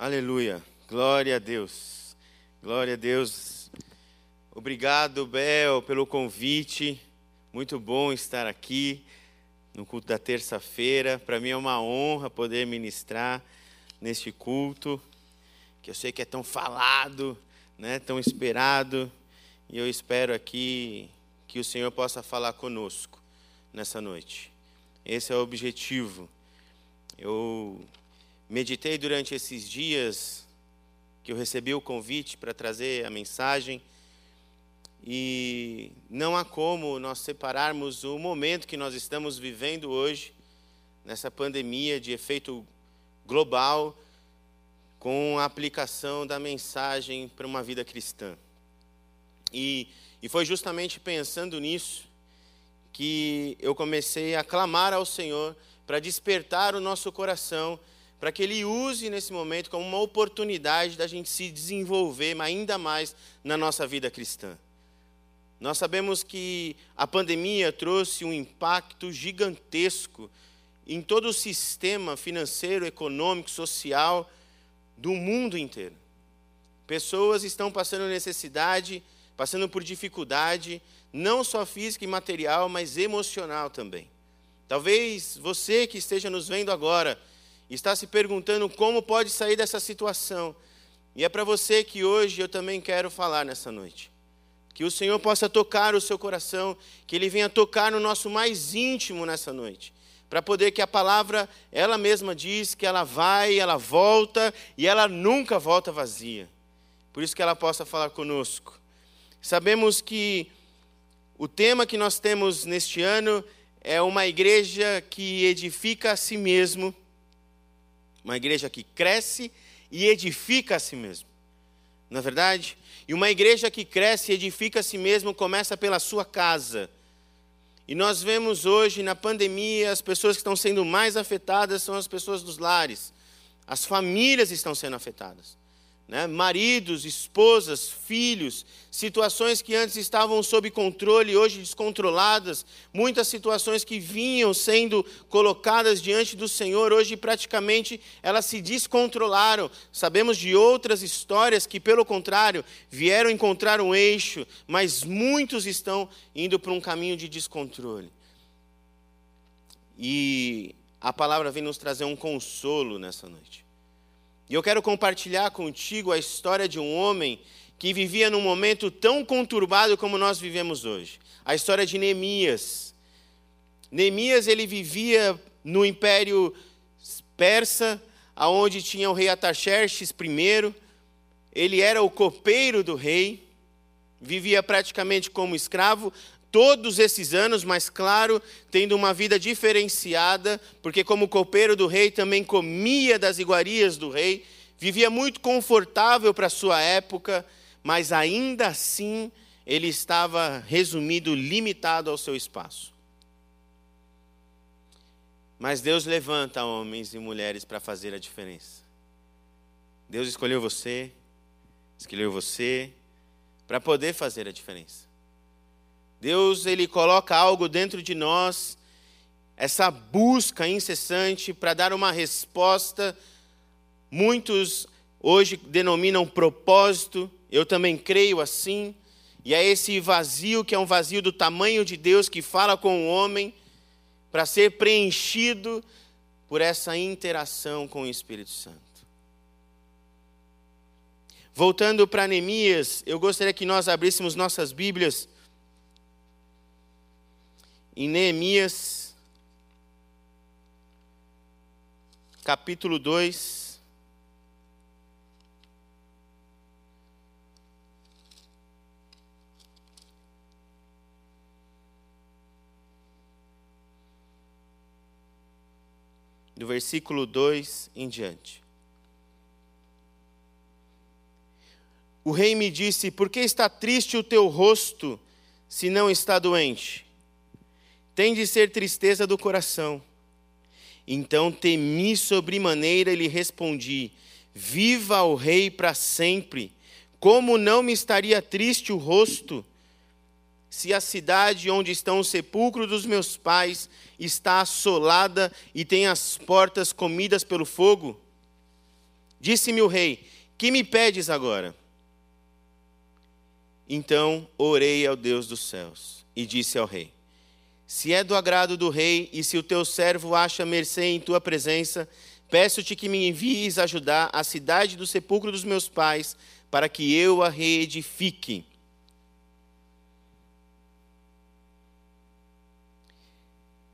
Aleluia. Glória a Deus. Glória a Deus. Obrigado, Bel, pelo convite. Muito bom estar aqui no culto da terça-feira. Para mim é uma honra poder ministrar neste culto, que eu sei que é tão falado, né, tão esperado, e eu espero aqui que o Senhor possa falar conosco nessa noite. Esse é o objetivo. Eu Meditei durante esses dias que eu recebi o convite para trazer a mensagem e não há como nós separarmos o momento que nós estamos vivendo hoje, nessa pandemia de efeito global, com a aplicação da mensagem para uma vida cristã. E, e foi justamente pensando nisso que eu comecei a clamar ao Senhor para despertar o nosso coração para que Ele use nesse momento como uma oportunidade da gente se desenvolver ainda mais na nossa vida cristã. Nós sabemos que a pandemia trouxe um impacto gigantesco em todo o sistema financeiro, econômico, social do mundo inteiro. Pessoas estão passando necessidade, passando por dificuldade, não só física e material, mas emocional também. Talvez você que esteja nos vendo agora está se perguntando como pode sair dessa situação. E é para você que hoje eu também quero falar nessa noite. Que o Senhor possa tocar o seu coração, que Ele venha tocar no nosso mais íntimo nessa noite. Para poder que a palavra, ela mesma diz que ela vai, ela volta e ela nunca volta vazia. Por isso que ela possa falar conosco. Sabemos que o tema que nós temos neste ano é uma igreja que edifica a si mesmo uma igreja que cresce e edifica a si mesmo. Não é verdade? E uma igreja que cresce e edifica a si mesmo começa pela sua casa. E nós vemos hoje na pandemia as pessoas que estão sendo mais afetadas são as pessoas dos lares. As famílias estão sendo afetadas né? maridos, esposas, filhos, situações que antes estavam sob controle, hoje descontroladas, muitas situações que vinham sendo colocadas diante do Senhor, hoje praticamente elas se descontrolaram. Sabemos de outras histórias que, pelo contrário, vieram encontrar um eixo, mas muitos estão indo para um caminho de descontrole. E a palavra vem nos trazer um consolo nessa noite. E eu quero compartilhar contigo a história de um homem que vivia num momento tão conturbado como nós vivemos hoje. A história de Neemias. Neemias ele vivia no Império Persa, aonde tinha o rei Ataxerxes I. Ele era o copeiro do rei, vivia praticamente como escravo, todos esses anos, mas claro, tendo uma vida diferenciada, porque como copeiro do rei também comia das iguarias do rei, vivia muito confortável para sua época, mas ainda assim ele estava resumido, limitado ao seu espaço. Mas Deus levanta homens e mulheres para fazer a diferença. Deus escolheu você, escolheu você para poder fazer a diferença. Deus ele coloca algo dentro de nós, essa busca incessante para dar uma resposta. Muitos hoje denominam propósito, eu também creio assim. E é esse vazio que é um vazio do tamanho de Deus que fala com o homem para ser preenchido por essa interação com o Espírito Santo. Voltando para Neemias, eu gostaria que nós abríssemos nossas Bíblias em Neemias, capítulo 2. Do versículo 2 em diante. O rei me disse: Por que está triste o teu rosto, se não está doente? Tem de ser tristeza do coração. Então temi sobremaneira e lhe respondi: Viva o rei para sempre! Como não me estaria triste o rosto, se a cidade onde estão os sepulcros dos meus pais está assolada e tem as portas comidas pelo fogo? Disse-me o rei: Que me pedes agora? Então orei ao Deus dos céus e disse ao rei: Se é do agrado do rei e se o teu servo acha mercê em tua presença, peço-te que me envies ajudar a cidade do sepulcro dos meus pais, para que eu a reedifique.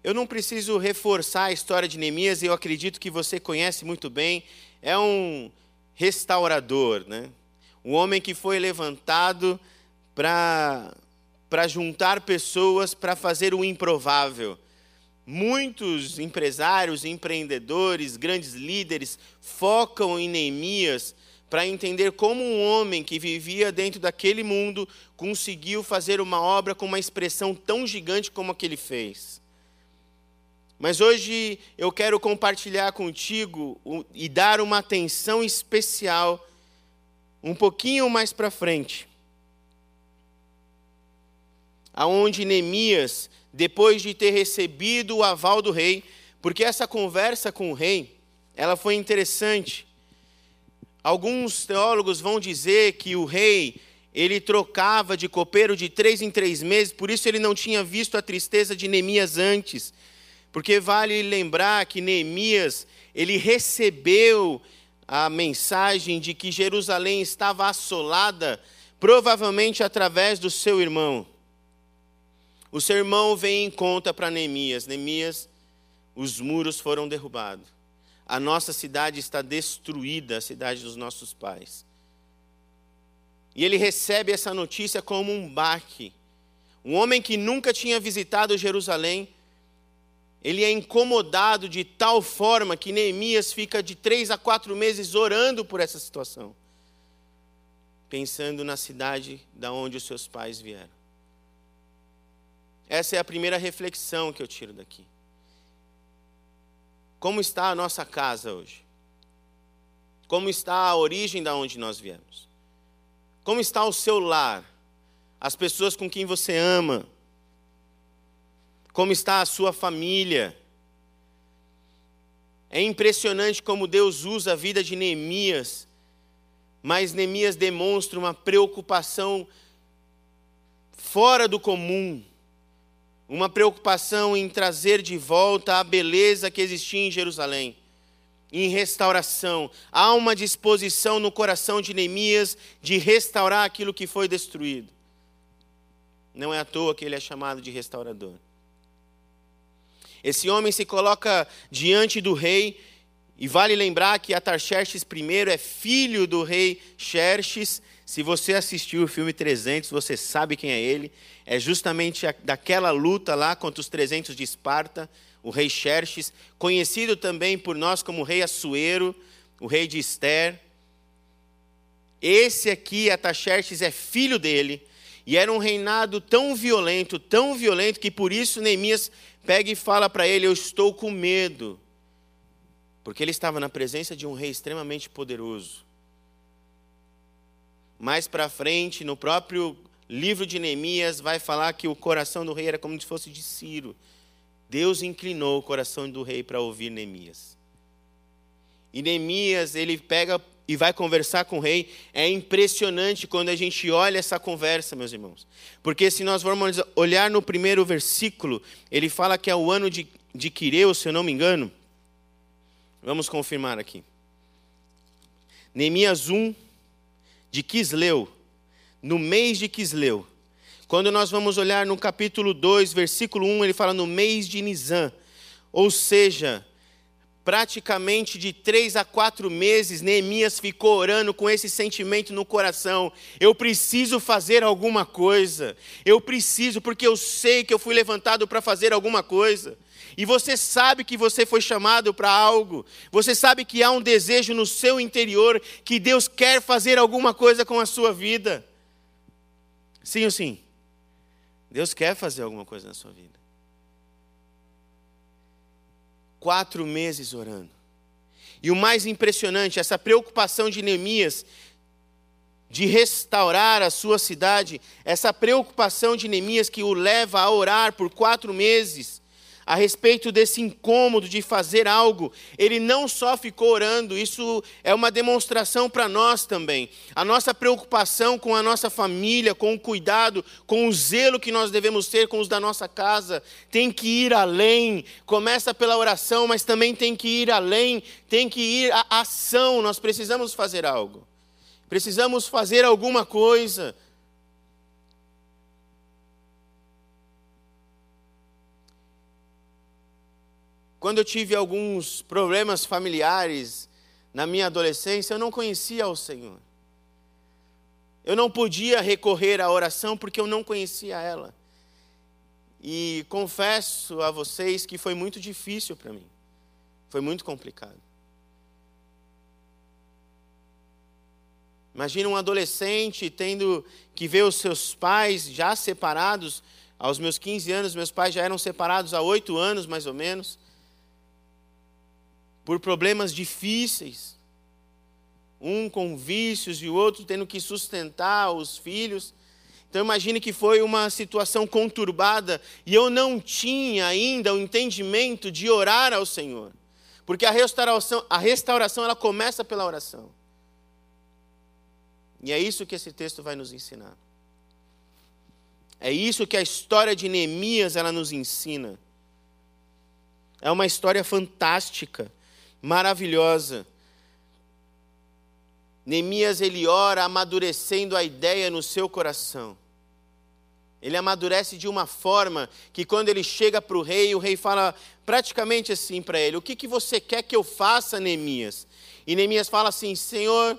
Eu não preciso reforçar a história de Neemias, eu acredito que você conhece muito bem. É um restaurador, né? um homem que foi levantado para juntar pessoas para fazer o improvável. Muitos empresários, empreendedores, grandes líderes focam em Neemias para entender como um homem que vivia dentro daquele mundo conseguiu fazer uma obra com uma expressão tão gigante como a que ele fez. Mas hoje eu quero compartilhar contigo e dar uma atenção especial um pouquinho mais para frente. Aonde Neemias, depois de ter recebido o aval do rei, porque essa conversa com o rei, ela foi interessante. Alguns teólogos vão dizer que o rei ele trocava de copeiro de três em três meses, por isso ele não tinha visto a tristeza de Neemias antes. Porque vale lembrar que Neemias, ele recebeu a mensagem de que Jerusalém estava assolada, provavelmente através do seu irmão. O seu irmão vem em conta para Neemias: Neemias, os muros foram derrubados. A nossa cidade está destruída, a cidade dos nossos pais. E ele recebe essa notícia como um baque. Um homem que nunca tinha visitado Jerusalém ele é incomodado de tal forma que Neemias fica de três a quatro meses orando por essa situação, pensando na cidade da onde os seus pais vieram. Essa é a primeira reflexão que eu tiro daqui. Como está a nossa casa hoje? Como está a origem da onde nós viemos? Como está o seu lar? As pessoas com quem você ama? como está a sua família. É impressionante como Deus usa a vida de Neemias, mas Neemias demonstra uma preocupação fora do comum, uma preocupação em trazer de volta a beleza que existia em Jerusalém, em restauração. Há uma disposição no coração de Neemias de restaurar aquilo que foi destruído. Não é à toa que ele é chamado de restaurador. Esse homem se coloca diante do rei, e vale lembrar que Atarxerxes I é filho do rei Xerxes. Se você assistiu o filme 300, você sabe quem é ele. É justamente daquela luta lá contra os 300 de Esparta, o rei Xerxes, conhecido também por nós como rei Assuero, o rei de Esther. Esse aqui, Ataxerxes, é filho dele, e era um reinado tão violento, tão violento, que por isso Neemias pega e fala para ele: Eu estou com medo. Porque ele estava na presença de um rei extremamente poderoso. Mais para frente, no próprio livro de Neemias, vai falar que o coração do rei era como se fosse de Ciro. Deus inclinou o coração do rei para ouvir Neemias. E Neemias, ele pega e vai conversar com o rei. É impressionante quando a gente olha essa conversa, meus irmãos. Porque se nós formos olhar no primeiro versículo, ele fala que é o ano de, de Quireu, se eu não me engano. Vamos confirmar aqui. Neemias 1, de Quisleu, no mês de Quisleu. Quando nós vamos olhar no capítulo 2, versículo 1, ele fala no mês de Nisan. Ou seja, praticamente de três a quatro meses, Neemias ficou orando com esse sentimento no coração: eu preciso fazer alguma coisa, eu preciso, porque eu sei que eu fui levantado para fazer alguma coisa. E você sabe que você foi chamado para algo, você sabe que há um desejo no seu interior que Deus quer fazer alguma coisa com a sua vida. Sim ou sim? Deus quer fazer alguma coisa na sua vida quatro meses orando. E o mais impressionante, essa preocupação de Neemias de restaurar a sua cidade, essa preocupação de Neemias que o leva a orar por quatro meses, a respeito desse incômodo de fazer algo, ele não só ficou orando, isso é uma demonstração para nós também. A nossa preocupação com a nossa família, com o cuidado, com o zelo que nós devemos ter com os da nossa casa, tem que ir além. Começa pela oração, mas também tem que ir além, tem que ir à ação. Nós precisamos fazer algo. Precisamos fazer alguma coisa. Quando eu tive alguns problemas familiares na minha adolescência, eu não conhecia o Senhor. Eu não podia recorrer à oração porque eu não conhecia ela. E confesso a vocês que foi muito difícil para mim. Foi muito complicado. Imagina um adolescente tendo que ver os seus pais já separados. Aos meus 15 anos, meus pais já eram separados há oito anos, mais ou menos por problemas difíceis, um com vícios e o outro tendo que sustentar os filhos. Então imagine que foi uma situação conturbada e eu não tinha ainda o entendimento de orar ao Senhor. Porque a restauração, a restauração ela começa pela oração. E é isso que esse texto vai nos ensinar. É isso que a história de Neemias ela nos ensina. É uma história fantástica maravilhosa. Neemias ele ora amadurecendo a ideia no seu coração. Ele amadurece de uma forma que quando ele chega para o rei, o rei fala praticamente assim para ele: O que, que você quer que eu faça, Neemias? E Neemias fala assim: Senhor,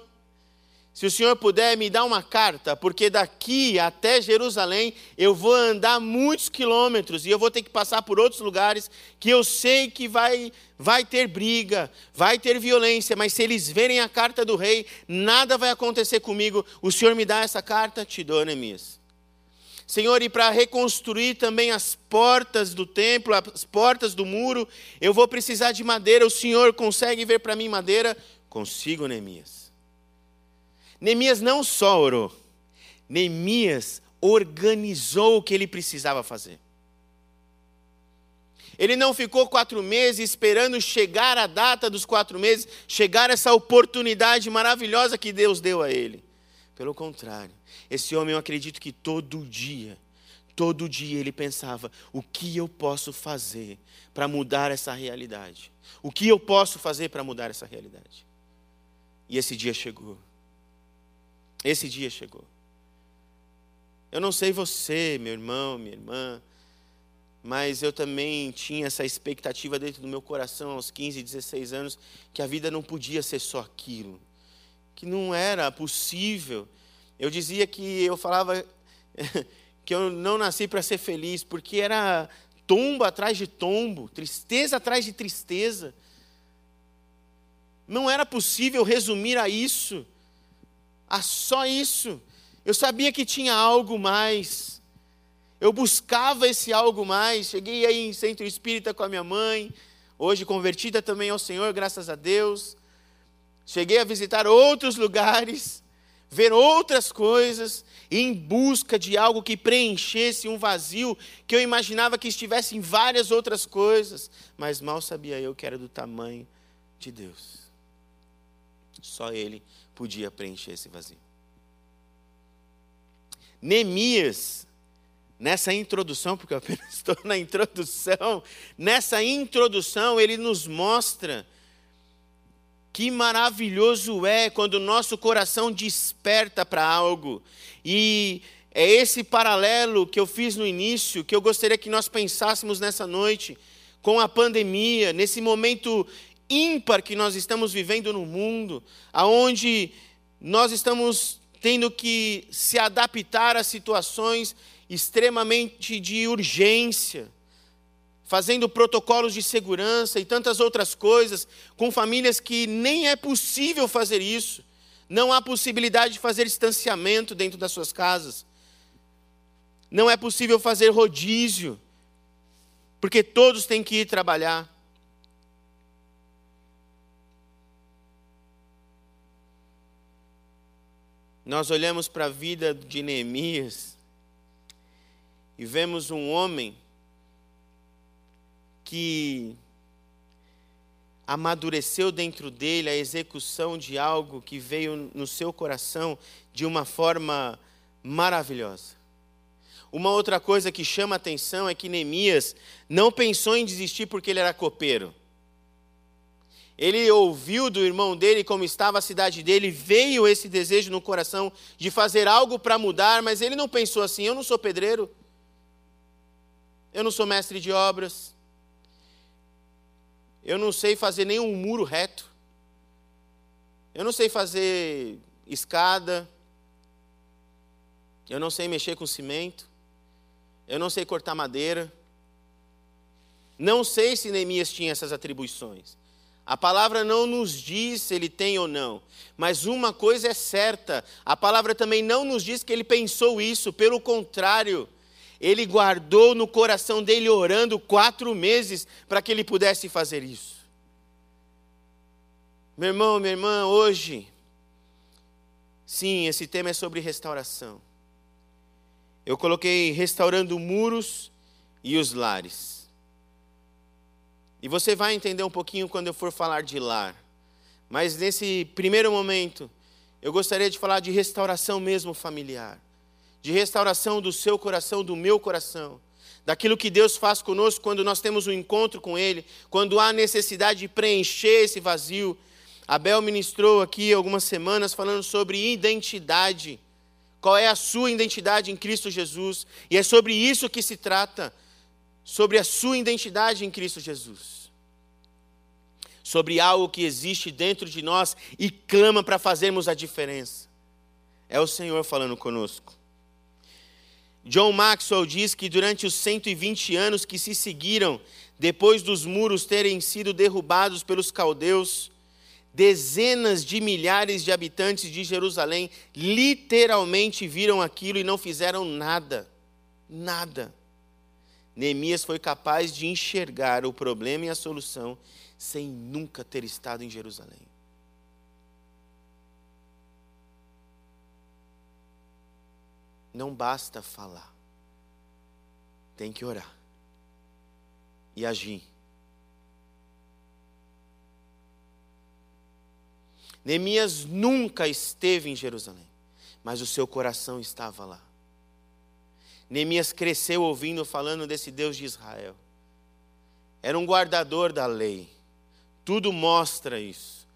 se o senhor puder me dar uma carta, porque daqui até Jerusalém eu vou andar muitos quilômetros e eu vou ter que passar por outros lugares que eu sei que vai, vai ter briga, vai ter violência, mas se eles verem a carta do rei, nada vai acontecer comigo. O senhor me dá essa carta? Te dou, Neemias. Senhor, e para reconstruir também as portas do templo, as portas do muro, eu vou precisar de madeira. O senhor consegue ver para mim madeira? Consigo, Neemias. Neemias não só orou, Neemias organizou o que ele precisava fazer. Ele não ficou quatro meses esperando chegar a data dos quatro meses, chegar essa oportunidade maravilhosa que Deus deu a ele. Pelo contrário, esse homem eu acredito que todo dia, todo dia ele pensava: o que eu posso fazer para mudar essa realidade? O que eu posso fazer para mudar essa realidade? E esse dia chegou. Esse dia chegou. Eu não sei você, meu irmão, minha irmã, mas eu também tinha essa expectativa dentro do meu coração aos 15, 16 anos que a vida não podia ser só aquilo, que não era possível. Eu dizia que eu falava que eu não nasci para ser feliz, porque era tombo atrás de tombo, tristeza atrás de tristeza. Não era possível resumir a isso a só isso. Eu sabia que tinha algo mais. Eu buscava esse algo mais. Cheguei aí em centro espírita com a minha mãe, hoje convertida também ao Senhor, graças a Deus. Cheguei a visitar outros lugares, ver outras coisas, em busca de algo que preenchesse um vazio que eu imaginava que estivesse em várias outras coisas, mas mal sabia eu que era do tamanho de Deus. Só Ele podia preencher esse vazio. Neemias, nessa introdução, porque eu apenas estou na introdução, nessa introdução ele nos mostra que maravilhoso é quando o nosso coração desperta para algo. E é esse paralelo que eu fiz no início, que eu gostaria que nós pensássemos nessa noite, com a pandemia, nesse momento ímpar que nós estamos vivendo no mundo, aonde nós estamos tendo que se adaptar a situações extremamente de urgência, fazendo protocolos de segurança e tantas outras coisas, com famílias que nem é possível fazer isso. Não há possibilidade de fazer distanciamento dentro das suas casas. Não é possível fazer rodízio, porque todos têm que ir trabalhar. Nós olhamos para a vida de Neemias e vemos um homem que amadureceu dentro dele a execução de algo que veio no seu coração de uma forma maravilhosa. Uma outra coisa que chama atenção é que Neemias não pensou em desistir porque ele era copeiro. Ele ouviu do irmão dele como estava a cidade dele, veio esse desejo no coração de fazer algo para mudar, mas ele não pensou assim: eu não sou pedreiro, eu não sou mestre de obras, eu não sei fazer nenhum muro reto, eu não sei fazer escada, eu não sei mexer com cimento, eu não sei cortar madeira. Não sei se Neemias tinha essas atribuições. A palavra não nos diz se ele tem ou não, mas uma coisa é certa: a palavra também não nos diz que ele pensou isso, pelo contrário, ele guardou no coração dele, orando quatro meses para que ele pudesse fazer isso. Meu irmão, minha irmã, hoje, sim, esse tema é sobre restauração. Eu coloquei restaurando muros e os lares. E você vai entender um pouquinho quando eu for falar de lar. Mas nesse primeiro momento, eu gostaria de falar de restauração mesmo familiar. De restauração do seu coração, do meu coração. Daquilo que Deus faz conosco quando nós temos um encontro com Ele, quando há necessidade de preencher esse vazio. Abel ministrou aqui algumas semanas falando sobre identidade. Qual é a sua identidade em Cristo Jesus? E é sobre isso que se trata sobre a sua identidade em Cristo Jesus. Sobre algo que existe dentro de nós e clama para fazermos a diferença. É o Senhor falando conosco. John Maxwell diz que durante os 120 anos que se seguiram, depois dos muros terem sido derrubados pelos caldeus, dezenas de milhares de habitantes de Jerusalém literalmente viram aquilo e não fizeram nada. Nada. Neemias foi capaz de enxergar o problema e a solução sem nunca ter estado em Jerusalém. Não basta falar, tem que orar e agir. Neemias nunca esteve em Jerusalém, mas o seu coração estava lá. Neemias cresceu ouvindo falando desse Deus de Israel. Era um guardador da lei. Tudo mostra isso.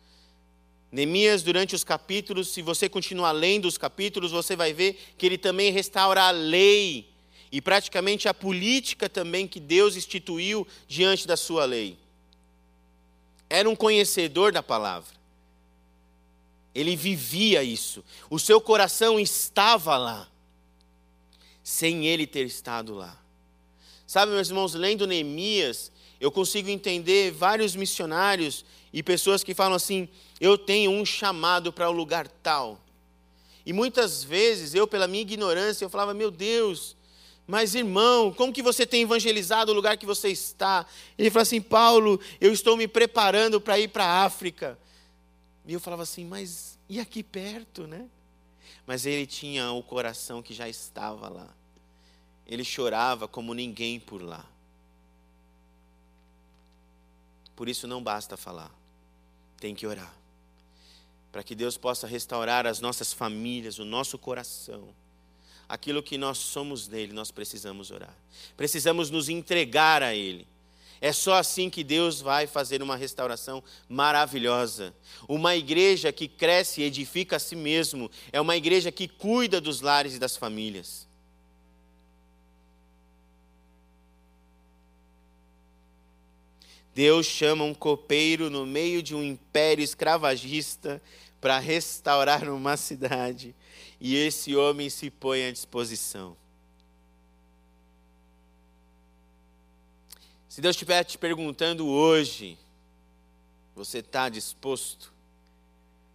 Neemias, durante os capítulos, se você continuar lendo os capítulos, você vai ver que ele também restaura a lei e praticamente a política também que Deus instituiu diante da sua lei. Era um conhecedor da palavra. Ele vivia isso. O seu coração estava lá sem ele ter estado lá. Sabe, meus irmãos, lendo Neemias, eu consigo entender vários missionários e pessoas que falam assim: eu tenho um chamado para o um lugar tal. E muitas vezes eu, pela minha ignorância, eu falava: meu Deus, mas irmão, como que você tem evangelizado o lugar que você está? Ele fala assim: Paulo, eu estou me preparando para ir para a África. E eu falava assim: mas e aqui perto, né? Mas ele tinha o coração que já estava lá ele chorava como ninguém por lá. Por isso não basta falar, tem que orar. Para que Deus possa restaurar as nossas famílias, o nosso coração. Aquilo que nós somos dele, nós precisamos orar. Precisamos nos entregar a ele. É só assim que Deus vai fazer uma restauração maravilhosa. Uma igreja que cresce e edifica a si mesmo é uma igreja que cuida dos lares e das famílias. Deus chama um copeiro no meio de um império escravagista para restaurar uma cidade, e esse homem se põe à disposição. Se Deus estiver te perguntando hoje, você está disposto?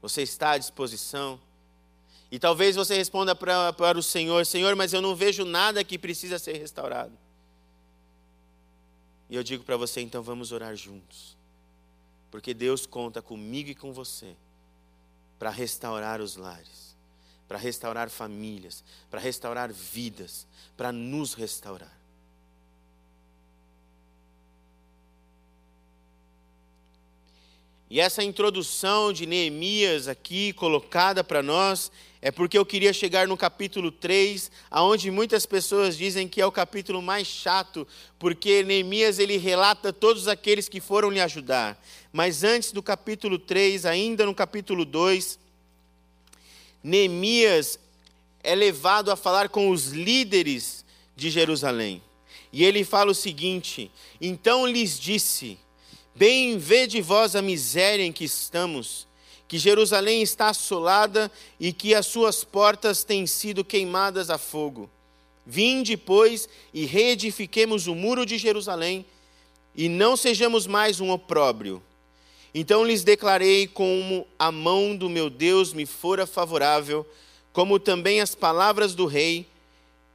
Você está à disposição? E talvez você responda para, para o Senhor: Senhor, mas eu não vejo nada que precisa ser restaurado. E eu digo para você, então vamos orar juntos. Porque Deus conta comigo e com você para restaurar os lares, para restaurar famílias, para restaurar vidas, para nos restaurar. E essa introdução de Neemias aqui colocada para nós é porque eu queria chegar no capítulo 3, aonde muitas pessoas dizem que é o capítulo mais chato, porque Neemias ele relata todos aqueles que foram lhe ajudar. Mas antes do capítulo 3, ainda no capítulo 2, Neemias é levado a falar com os líderes de Jerusalém. E ele fala o seguinte: Então lhes disse: Bem vede vós a miséria em que estamos que Jerusalém está assolada e que as suas portas têm sido queimadas a fogo. Vinde, pois, e reedifiquemos o muro de Jerusalém, e não sejamos mais um opróbrio. Então lhes declarei como a mão do meu Deus me fora favorável, como também as palavras do rei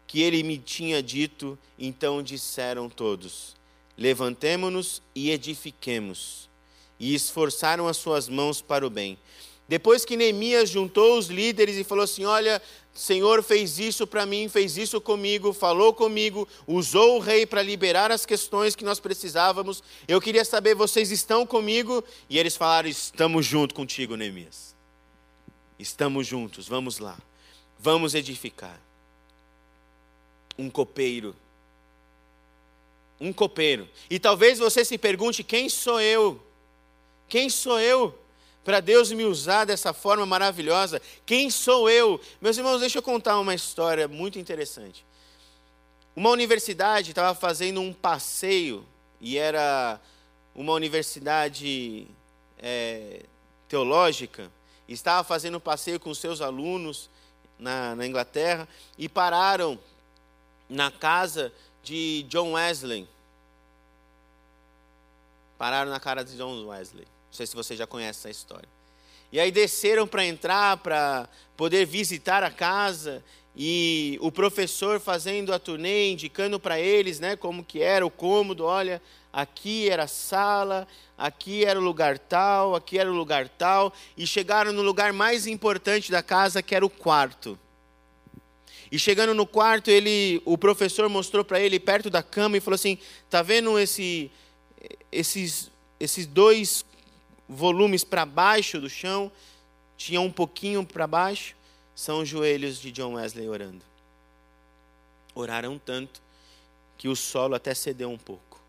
que ele me tinha dito. Então disseram todos: Levantemo-nos e edifiquemos e esforçaram as suas mãos para o bem. Depois que Neemias juntou os líderes e falou assim: Olha, Senhor fez isso para mim, fez isso comigo, falou comigo, usou o rei para liberar as questões que nós precisávamos. Eu queria saber, vocês estão comigo? E eles falaram: Estamos junto contigo, Neemias. Estamos juntos, vamos lá. Vamos edificar. Um copeiro. Um copeiro. E talvez você se pergunte: quem sou eu? Quem sou eu para Deus me usar dessa forma maravilhosa? Quem sou eu? Meus irmãos, deixa eu contar uma história muito interessante. Uma universidade estava fazendo um passeio, e era uma universidade é, teológica, estava fazendo um passeio com seus alunos na, na Inglaterra, e pararam na casa de John Wesley. Pararam na cara de John Wesley. Não sei se você já conhece essa história. E aí desceram para entrar, para poder visitar a casa, e o professor fazendo a turnê, indicando para eles, né, como que era o cômodo, olha, aqui era a sala, aqui era o lugar tal, aqui era o lugar tal, e chegaram no lugar mais importante da casa, que era o quarto. E chegando no quarto, ele, o professor mostrou para ele perto da cama e falou assim: "Tá vendo esse esses esses dois volumes para baixo do chão, tinha um pouquinho para baixo, são os joelhos de John Wesley orando. Oraram tanto que o solo até cedeu um pouco,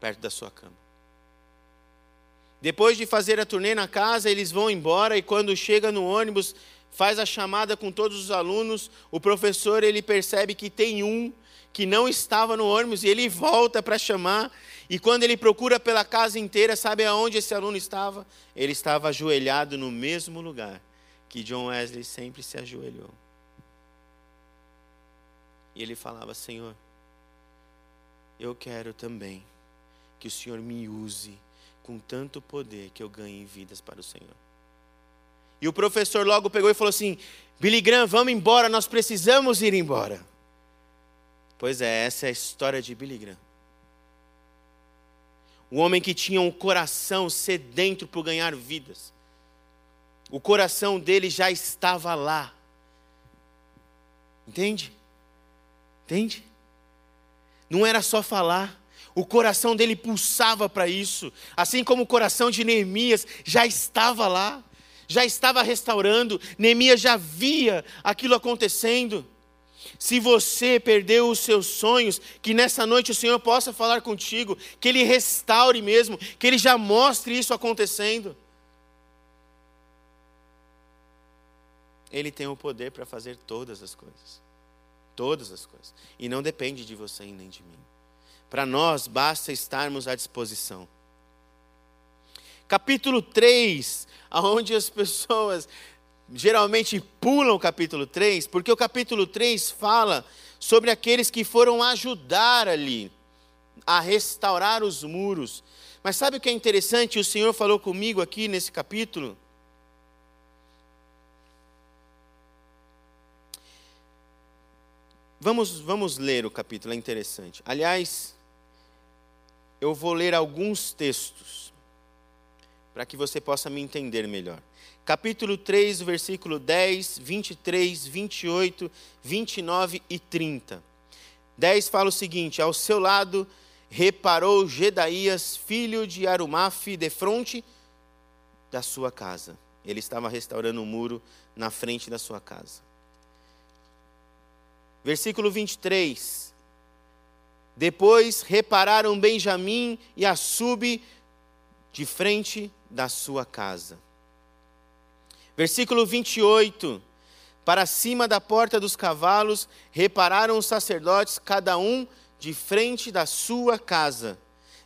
perto da sua cama. Depois de fazer a turnê na casa, eles vão embora e quando chega no ônibus, faz a chamada com todos os alunos, o professor ele percebe que tem um que não estava no ônibus e ele volta para chamar e quando ele procura pela casa inteira, sabe aonde esse aluno estava? Ele estava ajoelhado no mesmo lugar que John Wesley sempre se ajoelhou. E ele falava: Senhor, eu quero também que o Senhor me use com tanto poder que eu ganhe vidas para o Senhor. E o professor logo pegou e falou assim: Billy Graham, vamos embora, nós precisamos ir embora. Pois é, essa é a história de Billy Graham. Um homem que tinha um coração sedento por ganhar vidas. O coração dele já estava lá. Entende? Entende? Não era só falar. O coração dele pulsava para isso, assim como o coração de Neemias já estava lá, já estava restaurando, Neemias já via aquilo acontecendo. Se você perdeu os seus sonhos, que nessa noite o Senhor possa falar contigo, que Ele restaure mesmo, que Ele já mostre isso acontecendo. Ele tem o poder para fazer todas as coisas. Todas as coisas. E não depende de você nem de mim. Para nós, basta estarmos à disposição. Capítulo 3, onde as pessoas geralmente pulam o capítulo 3, porque o capítulo 3 fala sobre aqueles que foram ajudar ali a restaurar os muros. Mas sabe o que é interessante? O Senhor falou comigo aqui nesse capítulo. Vamos, vamos ler o capítulo, é interessante. Aliás, eu vou ler alguns textos para que você possa me entender melhor capítulo 3, versículo 10, 23, 28, 29 e 30. 10 fala o seguinte: Ao seu lado reparou Gedaías, filho de Arumafe, de fronte da sua casa. Ele estava restaurando o um muro na frente da sua casa. Versículo 23. Depois repararam Benjamim e a sub de frente da sua casa. Versículo 28. Para cima da porta dos cavalos repararam os sacerdotes, cada um de frente da sua casa.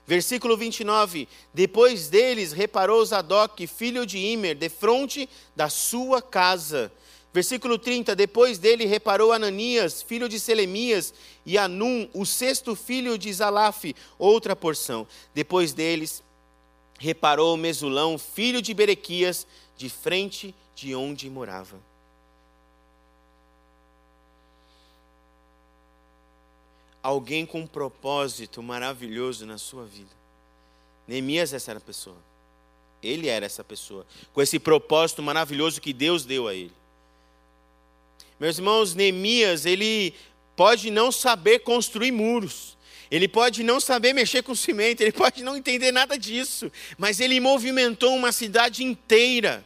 Versículo 29. Depois deles reparou Zadok, filho de Imer, de fronte da sua casa. Versículo 30. Depois dele reparou Ananias, filho de Selemias, e Anum, o sexto filho de Zalaf, outra porção. Depois deles reparou Mesulão, filho de Berequias, de frente de onde morava. alguém com um propósito maravilhoso na sua vida. Neemias essa era a pessoa. Ele era essa pessoa, com esse propósito maravilhoso que Deus deu a ele. Meus irmãos, Neemias, ele pode não saber construir muros, ele pode não saber mexer com cimento, ele pode não entender nada disso, mas ele movimentou uma cidade inteira,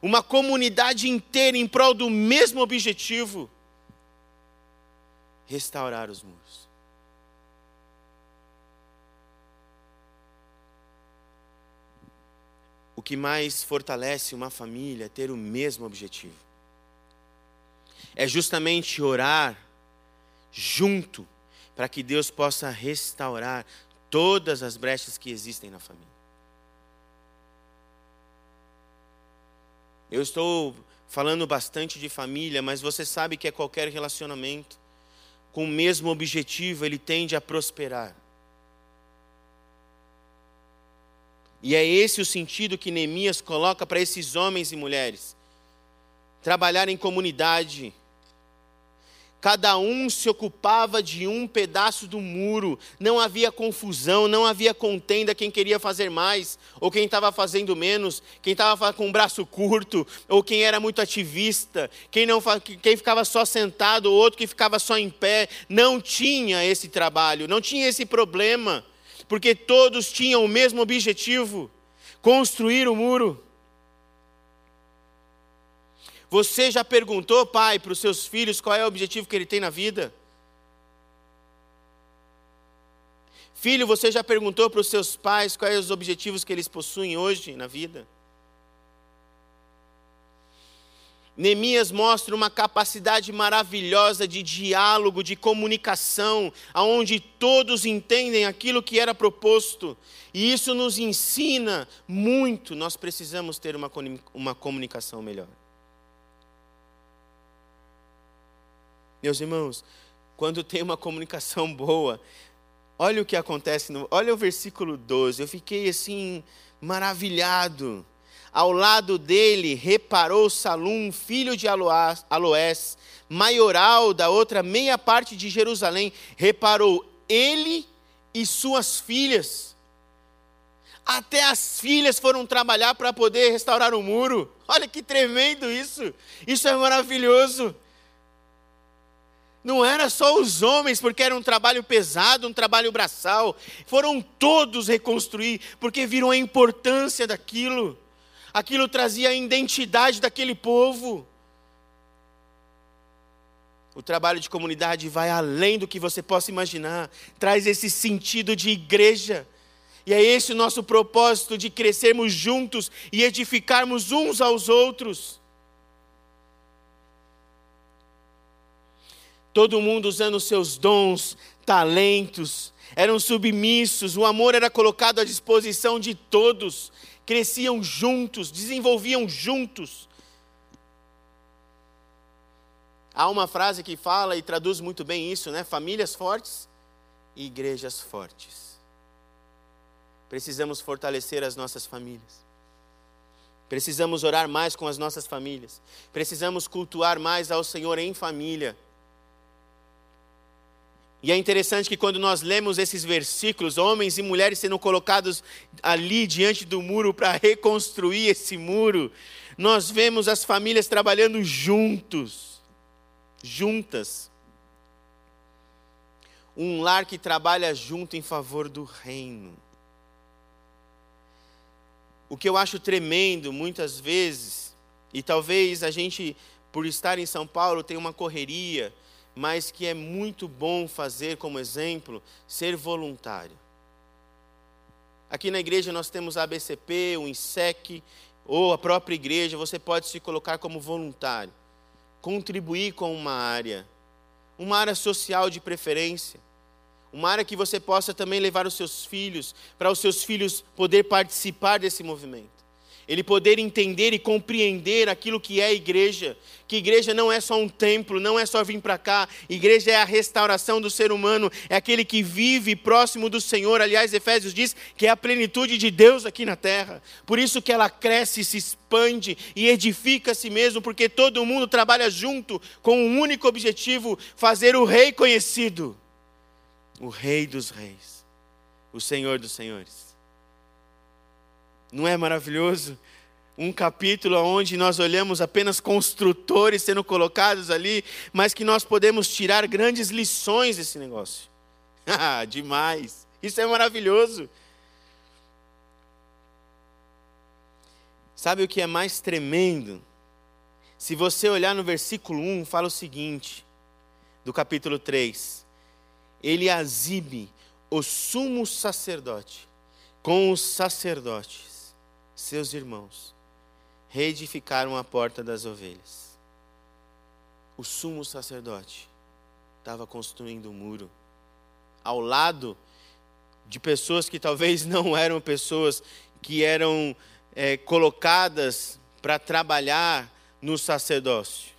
uma comunidade inteira em prol do mesmo objetivo restaurar os muros. O que mais fortalece uma família é ter o mesmo objetivo. É justamente orar junto para que Deus possa restaurar todas as brechas que existem na família. Eu estou falando bastante de família, mas você sabe que é qualquer relacionamento com o mesmo objetivo, ele tende a prosperar. E é esse o sentido que Neemias coloca para esses homens e mulheres. Trabalhar em comunidade, cada um se ocupava de um pedaço do muro, não havia confusão, não havia contenda quem queria fazer mais, ou quem estava fazendo menos, quem estava com o braço curto, ou quem era muito ativista, quem, não, quem ficava só sentado, ou outro que ficava só em pé, não tinha esse trabalho, não tinha esse problema, porque todos tinham o mesmo objetivo: construir o muro. Você já perguntou, pai, para os seus filhos qual é o objetivo que ele tem na vida? Filho, você já perguntou para os seus pais quais os objetivos que eles possuem hoje na vida? Neemias mostra uma capacidade maravilhosa de diálogo, de comunicação, aonde todos entendem aquilo que era proposto. E isso nos ensina muito. Nós precisamos ter uma, uma comunicação melhor. Meus irmãos, quando tem uma comunicação boa, olha o que acontece, no, olha o versículo 12, eu fiquei assim, maravilhado. Ao lado dele reparou Salum, filho de Aloés, maioral da outra meia parte de Jerusalém, reparou ele e suas filhas. Até as filhas foram trabalhar para poder restaurar o muro. Olha que tremendo isso! Isso é maravilhoso não era só os homens, porque era um trabalho pesado, um trabalho braçal. Foram todos reconstruir, porque viram a importância daquilo. Aquilo trazia a identidade daquele povo. O trabalho de comunidade vai além do que você possa imaginar, traz esse sentido de igreja. E é esse o nosso propósito de crescermos juntos e edificarmos uns aos outros. Todo mundo usando seus dons, talentos, eram submissos, o amor era colocado à disposição de todos, cresciam juntos, desenvolviam juntos. Há uma frase que fala e traduz muito bem isso, né? Famílias fortes e igrejas fortes. Precisamos fortalecer as nossas famílias. Precisamos orar mais com as nossas famílias. Precisamos cultuar mais ao Senhor em família. E é interessante que quando nós lemos esses versículos, homens e mulheres sendo colocados ali diante do muro para reconstruir esse muro, nós vemos as famílias trabalhando juntos, juntas. Um lar que trabalha junto em favor do reino. O que eu acho tremendo muitas vezes, e talvez a gente, por estar em São Paulo, tenha uma correria, mas que é muito bom fazer como exemplo, ser voluntário. Aqui na igreja nós temos a ABCP, o INSEC, ou a própria igreja, você pode se colocar como voluntário, contribuir com uma área, uma área social de preferência, uma área que você possa também levar os seus filhos, para os seus filhos poder participar desse movimento ele poder entender e compreender aquilo que é igreja, que igreja não é só um templo, não é só vir para cá, igreja é a restauração do ser humano, é aquele que vive próximo do Senhor. Aliás, Efésios diz que é a plenitude de Deus aqui na terra. Por isso que ela cresce, se expande e edifica a si mesmo, porque todo mundo trabalha junto com um único objetivo: fazer o rei conhecido, o rei dos reis, o Senhor dos senhores. Não é maravilhoso? Um capítulo onde nós olhamos apenas construtores sendo colocados ali, mas que nós podemos tirar grandes lições desse negócio. Ah, demais! Isso é maravilhoso. Sabe o que é mais tremendo? Se você olhar no versículo 1, fala o seguinte, do capítulo 3: Eliasibe, o sumo sacerdote, com os sacerdotes, seus irmãos, reedificaram a porta das ovelhas. O sumo sacerdote estava construindo um muro ao lado de pessoas que talvez não eram pessoas que eram é, colocadas para trabalhar no sacerdócio.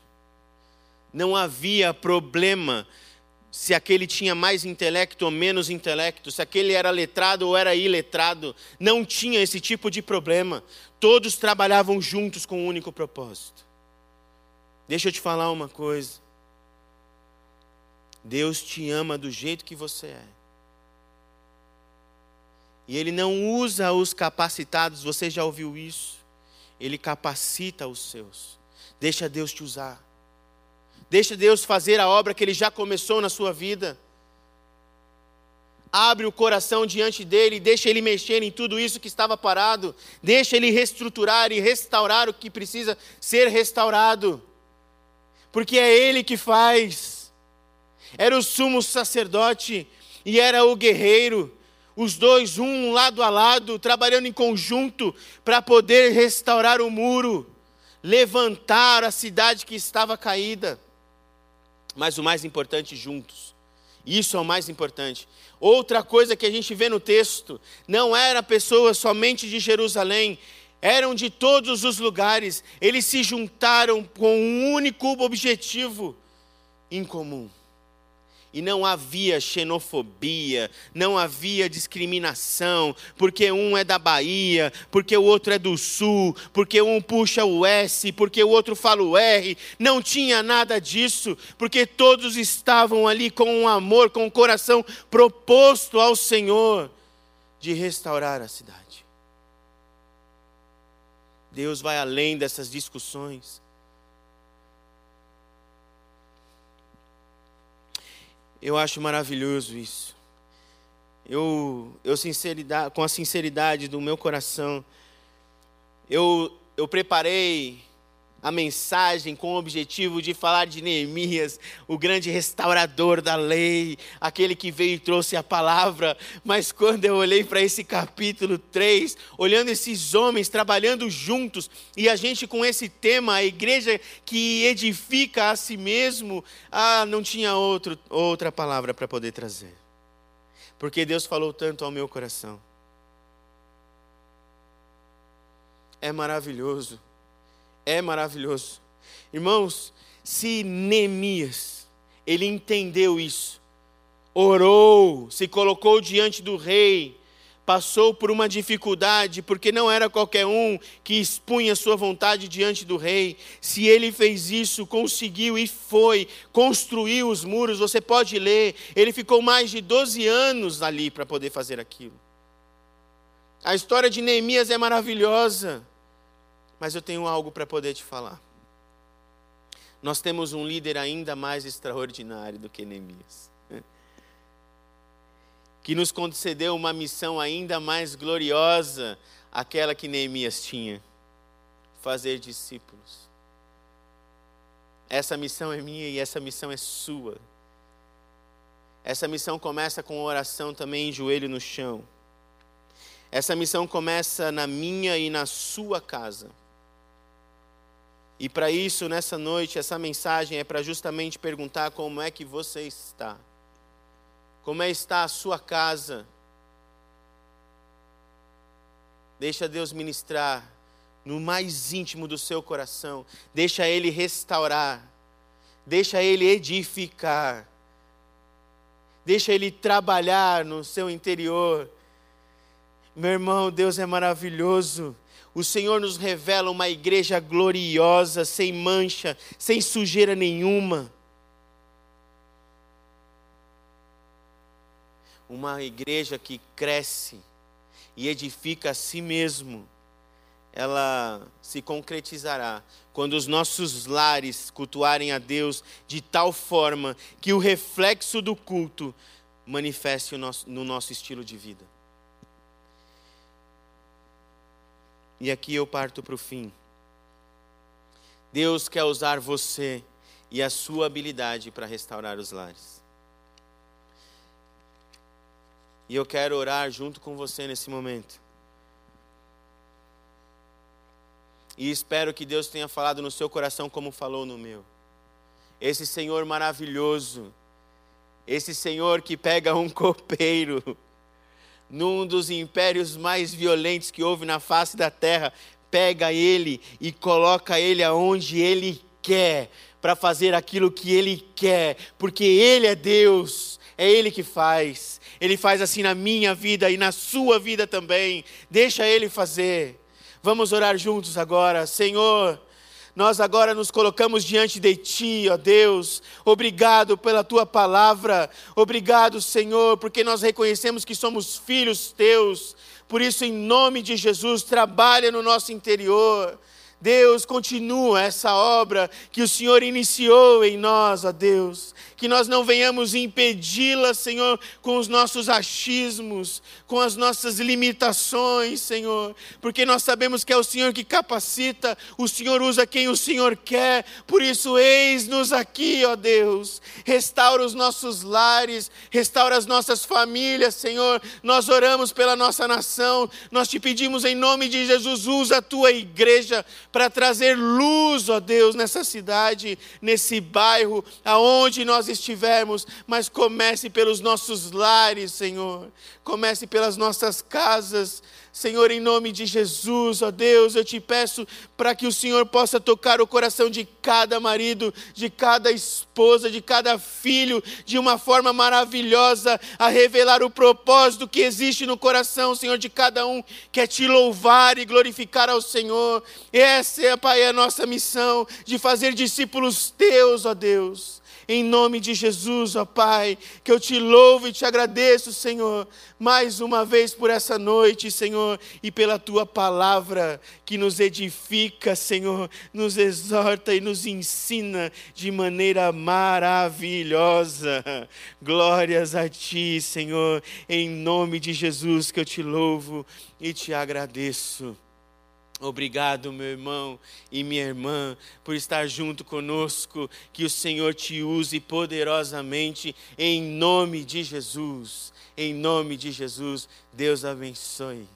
Não havia problema se aquele tinha mais intelecto ou menos intelecto, se aquele era letrado ou era iletrado, não tinha esse tipo de problema. Todos trabalhavam juntos com um único propósito. Deixa eu te falar uma coisa. Deus te ama do jeito que você é. E Ele não usa os capacitados, você já ouviu isso? Ele capacita os seus. Deixa Deus te usar. Deixa Deus fazer a obra que Ele já começou na sua vida. Abre o coração diante dele, deixa ele mexer em tudo isso que estava parado, deixa ele reestruturar e restaurar o que precisa ser restaurado, porque é ele que faz. Era o sumo sacerdote e era o guerreiro, os dois, um lado a lado, trabalhando em conjunto para poder restaurar o muro, levantar a cidade que estava caída mas o mais importante, juntos. Isso é o mais importante. Outra coisa que a gente vê no texto, não era pessoas somente de Jerusalém, eram de todos os lugares, eles se juntaram com um único objetivo em comum. E não havia xenofobia, não havia discriminação, porque um é da Bahia, porque o outro é do Sul, porque um puxa o S, porque o outro fala o R. Não tinha nada disso, porque todos estavam ali com um amor, com um coração proposto ao Senhor de restaurar a cidade. Deus vai além dessas discussões. Eu acho maravilhoso isso. Eu, eu sinceridade, com a sinceridade do meu coração, eu, eu preparei a mensagem com o objetivo de falar de Neemias, o grande restaurador da lei, aquele que veio e trouxe a palavra. Mas quando eu olhei para esse capítulo 3, olhando esses homens trabalhando juntos, e a gente com esse tema, a igreja que edifica a si mesmo, ah, não tinha outro, outra palavra para poder trazer. Porque Deus falou tanto ao meu coração. É maravilhoso é maravilhoso. Irmãos, se Neemias, ele entendeu isso, orou, se colocou diante do rei, passou por uma dificuldade, porque não era qualquer um que expunha sua vontade diante do rei. Se ele fez isso, conseguiu e foi, construiu os muros, você pode ler, ele ficou mais de 12 anos ali para poder fazer aquilo. A história de Neemias é maravilhosa. Mas eu tenho algo para poder te falar. Nós temos um líder ainda mais extraordinário do que Neemias. Que nos concedeu uma missão ainda mais gloriosa, aquela que Neemias tinha: fazer discípulos. Essa missão é minha e essa missão é sua. Essa missão começa com oração também joelho no chão. Essa missão começa na minha e na sua casa. E para isso, nessa noite, essa mensagem é para justamente perguntar como é que você está. Como é está a sua casa? Deixa Deus ministrar no mais íntimo do seu coração. Deixa Ele restaurar. Deixa Ele edificar. Deixa Ele trabalhar no seu interior. Meu irmão, Deus é maravilhoso. O Senhor nos revela uma igreja gloriosa, sem mancha, sem sujeira nenhuma. Uma igreja que cresce e edifica a si mesmo. Ela se concretizará quando os nossos lares cultuarem a Deus de tal forma que o reflexo do culto manifeste no nosso estilo de vida. E aqui eu parto para o fim. Deus quer usar você e a sua habilidade para restaurar os lares. E eu quero orar junto com você nesse momento. E espero que Deus tenha falado no seu coração como falou no meu. Esse Senhor maravilhoso, esse Senhor que pega um copeiro num dos impérios mais violentos que houve na face da terra, pega ele e coloca ele aonde ele quer, para fazer aquilo que ele quer, porque ele é Deus, é ele que faz. Ele faz assim na minha vida e na sua vida também. Deixa ele fazer. Vamos orar juntos agora, Senhor. Nós agora nos colocamos diante de Ti, ó Deus. Obrigado pela Tua palavra. Obrigado, Senhor, porque nós reconhecemos que somos filhos Teus. Por isso, em nome de Jesus, trabalha no nosso interior. Deus, continua essa obra que o Senhor iniciou em nós, ó Deus. Que nós não venhamos impedi-la, Senhor, com os nossos achismos, com as nossas limitações, Senhor, porque nós sabemos que é o Senhor que capacita, o Senhor usa quem o Senhor quer, por isso, eis-nos aqui, ó Deus, restaura os nossos lares, restaura as nossas famílias, Senhor, nós oramos pela nossa nação, nós te pedimos em nome de Jesus, usa a tua igreja para trazer luz, ó Deus, nessa cidade, nesse bairro, aonde nós estivermos, mas comece pelos nossos lares, Senhor. Comece pelas nossas casas. Senhor, em nome de Jesus, ó Deus, eu te peço para que o Senhor possa tocar o coração de cada marido, de cada esposa, de cada filho, de uma forma maravilhosa, a revelar o propósito que existe no coração, Senhor, de cada um, que é te louvar e glorificar ao Senhor. Essa é, Pai, a nossa missão, de fazer discípulos teus, ó Deus. Em nome de Jesus, ó Pai, que eu te louvo e te agradeço, Senhor, mais uma vez por essa noite, Senhor, e pela tua palavra que nos edifica, Senhor, nos exorta e nos ensina de maneira maravilhosa. Glórias a ti, Senhor, em nome de Jesus que eu te louvo e te agradeço. Obrigado, meu irmão e minha irmã, por estar junto conosco. Que o Senhor te use poderosamente, em nome de Jesus. Em nome de Jesus, Deus abençoe.